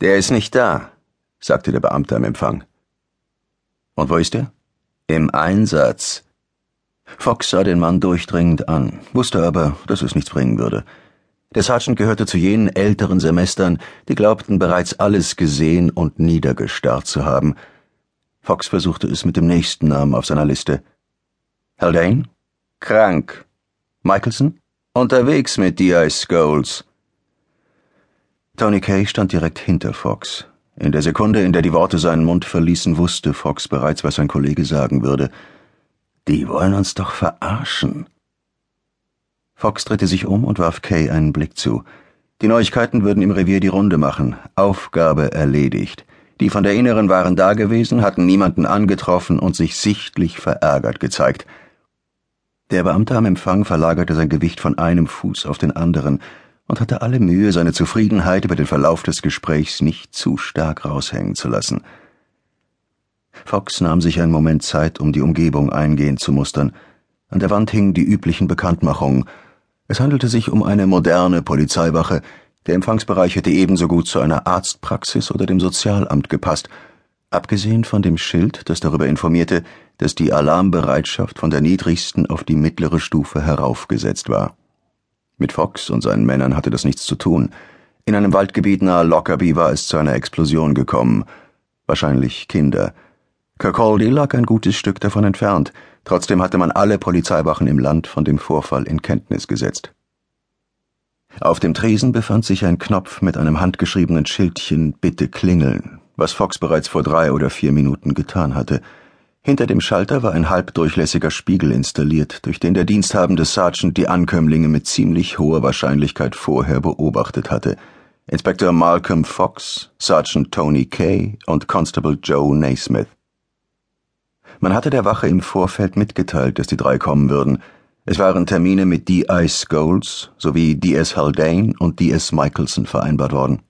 Der ist nicht da, sagte der Beamte am Empfang. Und wo ist er? Im Einsatz. Fox sah den Mann durchdringend an, wusste aber, dass es nichts bringen würde. Der Sergeant gehörte zu jenen älteren Semestern, die glaubten bereits alles gesehen und niedergestarrt zu haben. Fox versuchte es mit dem nächsten Namen auf seiner Liste. Haldane? Krank. Michelson? Unterwegs mit D.I. Scholes. Tony Kay stand direkt hinter Fox. In der Sekunde, in der die Worte seinen Mund verließen, wusste Fox bereits, was sein Kollege sagen würde. Die wollen uns doch verarschen. Fox drehte sich um und warf Kay einen Blick zu. Die Neuigkeiten würden im Revier die Runde machen. Aufgabe erledigt. Die von der Inneren waren da gewesen, hatten niemanden angetroffen und sich sichtlich verärgert gezeigt. Der Beamte am Empfang verlagerte sein Gewicht von einem Fuß auf den anderen und hatte alle Mühe, seine Zufriedenheit über den Verlauf des Gesprächs nicht zu stark raushängen zu lassen. Fox nahm sich einen Moment Zeit, um die Umgebung eingehend zu mustern. An der Wand hingen die üblichen Bekanntmachungen, es handelte sich um eine moderne Polizeiwache, der Empfangsbereich hätte ebenso gut zu einer Arztpraxis oder dem Sozialamt gepasst, abgesehen von dem Schild, das darüber informierte, dass die Alarmbereitschaft von der niedrigsten auf die mittlere Stufe heraufgesetzt war. Mit Fox und seinen Männern hatte das nichts zu tun. In einem Waldgebiet nahe Lockerbie war es zu einer Explosion gekommen. Wahrscheinlich Kinder. Kirkcaldy lag ein gutes Stück davon entfernt, trotzdem hatte man alle Polizeiwachen im Land von dem Vorfall in Kenntnis gesetzt. Auf dem Tresen befand sich ein Knopf mit einem handgeschriebenen Schildchen Bitte klingeln, was Fox bereits vor drei oder vier Minuten getan hatte. Hinter dem Schalter war ein halbdurchlässiger Spiegel installiert, durch den der diensthabende Sergeant die Ankömmlinge mit ziemlich hoher Wahrscheinlichkeit vorher beobachtet hatte. Inspektor Malcolm Fox, Sergeant Tony Kay und Constable Joe Naismith. Man hatte der Wache im Vorfeld mitgeteilt, dass die drei kommen würden. Es waren Termine mit D.I. Scholes sowie D.S. Haldane und D.S. Michelson vereinbart worden.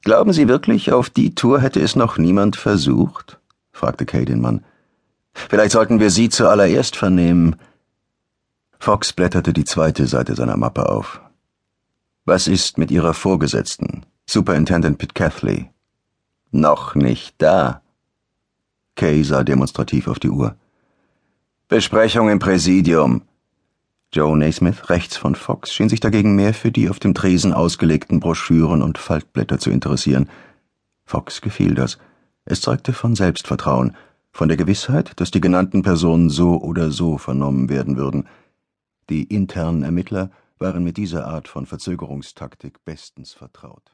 Glauben Sie wirklich, auf die Tour hätte es noch niemand versucht? Fragte Kay den Mann. Vielleicht sollten wir Sie zuallererst vernehmen. Fox blätterte die zweite Seite seiner Mappe auf. Was ist mit Ihrer Vorgesetzten, Superintendent Pitcatley? Noch nicht da. Kay sah demonstrativ auf die Uhr. Besprechung im Präsidium. Joe Naismith, rechts von Fox, schien sich dagegen mehr für die auf dem Tresen ausgelegten Broschüren und Faltblätter zu interessieren. Fox gefiel das. Es zeugte von Selbstvertrauen, von der Gewissheit, dass die genannten Personen so oder so vernommen werden würden. Die internen Ermittler waren mit dieser Art von Verzögerungstaktik bestens vertraut.